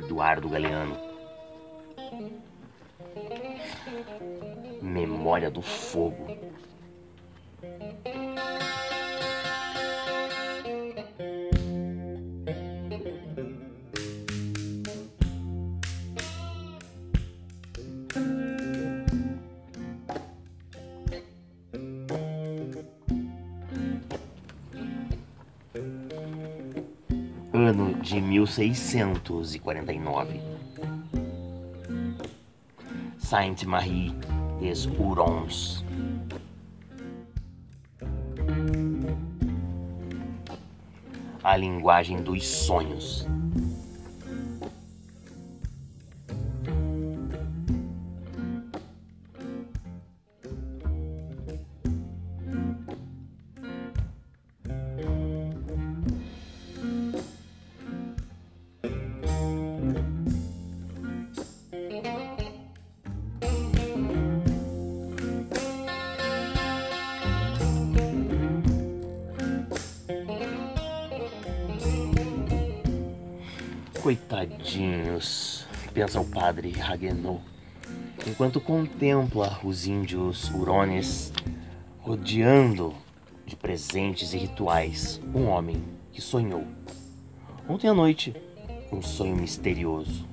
Eduardo Galeano. Memória do Fogo. 1649. Sainte-Marie des Hurons. A linguagem dos sonhos. Coitadinhos, pensa o padre Raguenot, enquanto contempla os índios hurones rodeando de presentes e rituais um homem que sonhou. Ontem à noite, um sonho misterioso.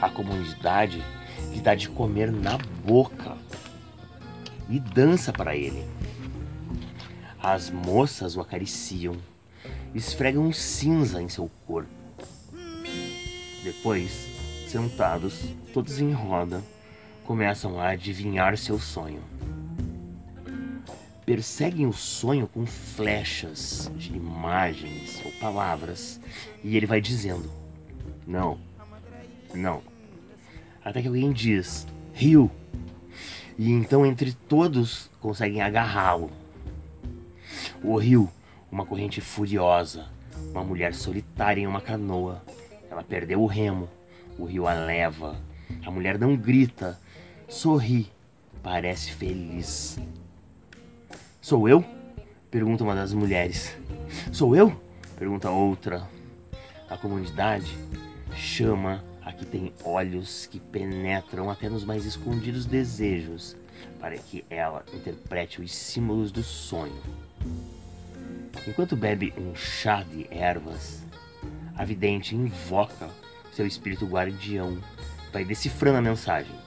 A comunidade lhe dá de comer na boca e dança para ele. As moças o acariciam, esfregam cinza em seu corpo. Depois, sentados, todos em roda, começam a adivinhar seu sonho. Perseguem o sonho com flechas de imagens ou palavras e ele vai dizendo: Não, não. Até que alguém diz: Rio. E então entre todos conseguem agarrá-lo. O rio, uma corrente furiosa, uma mulher solitária em uma canoa. Ela perdeu o remo, o rio a leva. A mulher não grita, sorri, parece feliz. Sou eu? Pergunta uma das mulheres. Sou eu? Pergunta outra. A comunidade chama a que tem olhos que penetram até nos mais escondidos desejos, para que ela interprete os símbolos do sonho. Enquanto bebe um chá de ervas, a vidente invoca seu espírito guardião, vai decifrando a mensagem.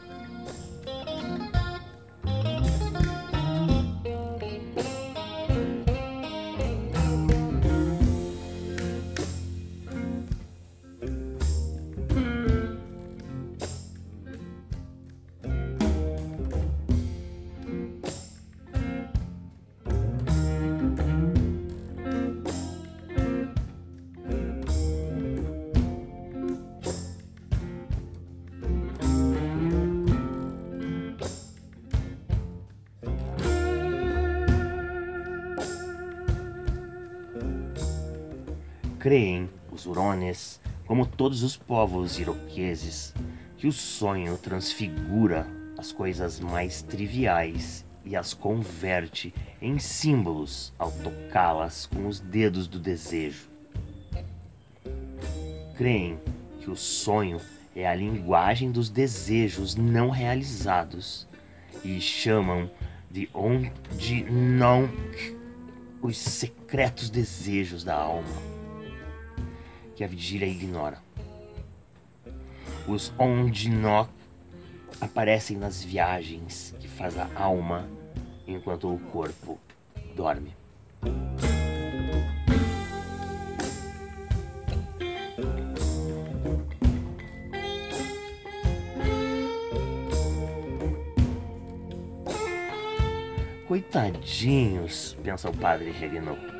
Creem os Hurones, como todos os povos iroqueses, que o sonho transfigura as coisas mais triviais e as converte em símbolos ao tocá-las com os dedos do desejo. Creem que o sonho é a linguagem dos desejos não realizados e chamam de onde não os secretos desejos da alma que a vigília ignora. Os Ondinok aparecem nas viagens que faz a alma enquanto o corpo dorme. Coitadinhos, pensa o padre Regnot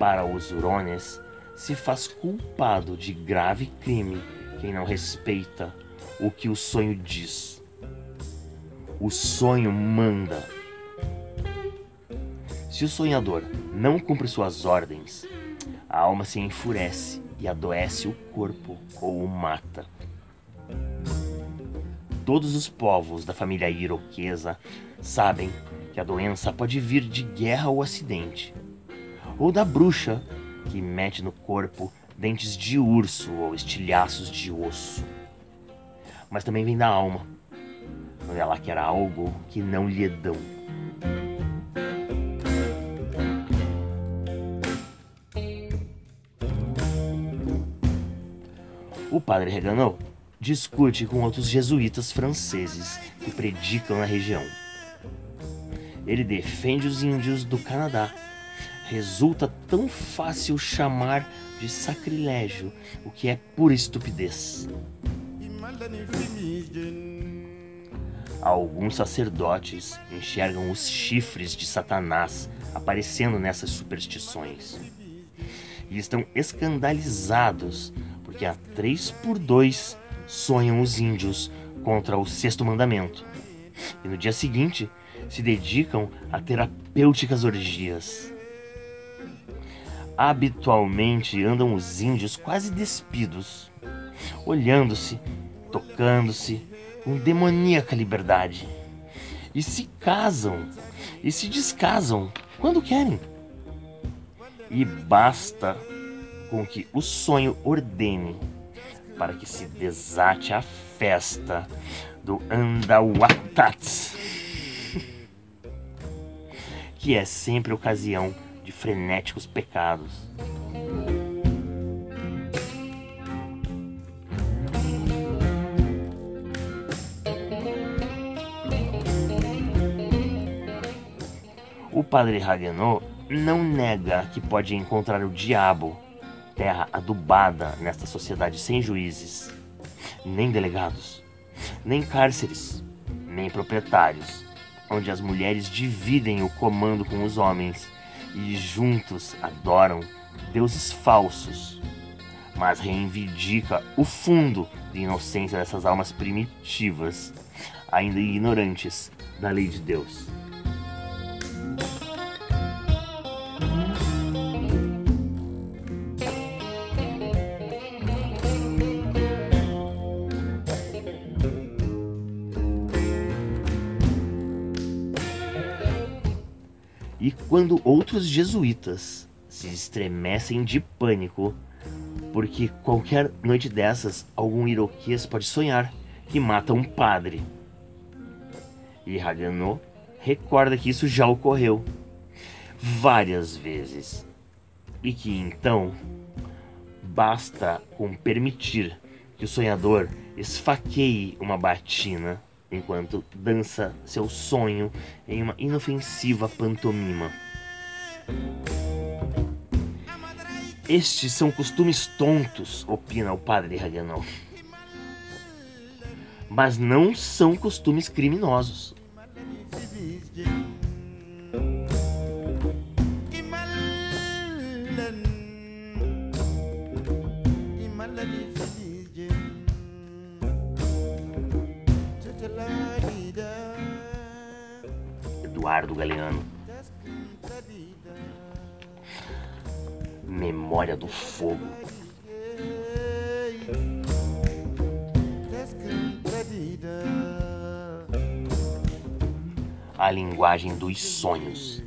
para os Hurones, se faz culpado de grave crime quem não respeita o que o sonho diz. O sonho manda. Se o sonhador não cumpre suas ordens, a alma se enfurece e adoece o corpo ou o mata. Todos os povos da família iroquesa sabem que a doença pode vir de guerra ou acidente ou da bruxa que mete no corpo dentes de urso ou estilhaços de osso. Mas também vem da alma, quando ela quer algo que não lhe dão. O padre Reganot discute com outros jesuítas franceses que predicam na região. Ele defende os índios do Canadá. Resulta tão fácil chamar de sacrilégio o que é pura estupidez. Alguns sacerdotes enxergam os chifres de Satanás aparecendo nessas superstições e estão escandalizados porque há três por dois sonham os índios contra o sexto mandamento e no dia seguinte se dedicam a terapêuticas orgias. Habitualmente andam os índios quase despidos, olhando-se, tocando-se com demoníaca liberdade. E se casam e se descasam quando querem. E basta com que o sonho ordene para que se desate a festa do Andawatats, que é sempre ocasião de frenéticos pecados. O padre Hagenot não nega que pode encontrar o diabo terra adubada nesta sociedade sem juízes, nem delegados, nem cárceres, nem proprietários, onde as mulheres dividem o comando com os homens e juntos adoram deuses falsos, mas reivindica o fundo de inocência dessas almas primitivas, ainda ignorantes da lei de Deus. E quando outros jesuítas se estremecem de pânico, porque qualquer noite dessas algum iroquês pode sonhar que mata um padre. E Haganot recorda que isso já ocorreu várias vezes e que então basta com permitir que o sonhador esfaqueie uma batina enquanto dança seu sonho em uma inofensiva pantomima. Estes são costumes tontos, opina o padre Hagenau. Mas não são costumes criminosos. Eduardo Galeano. Memória do Fogo. A linguagem dos sonhos.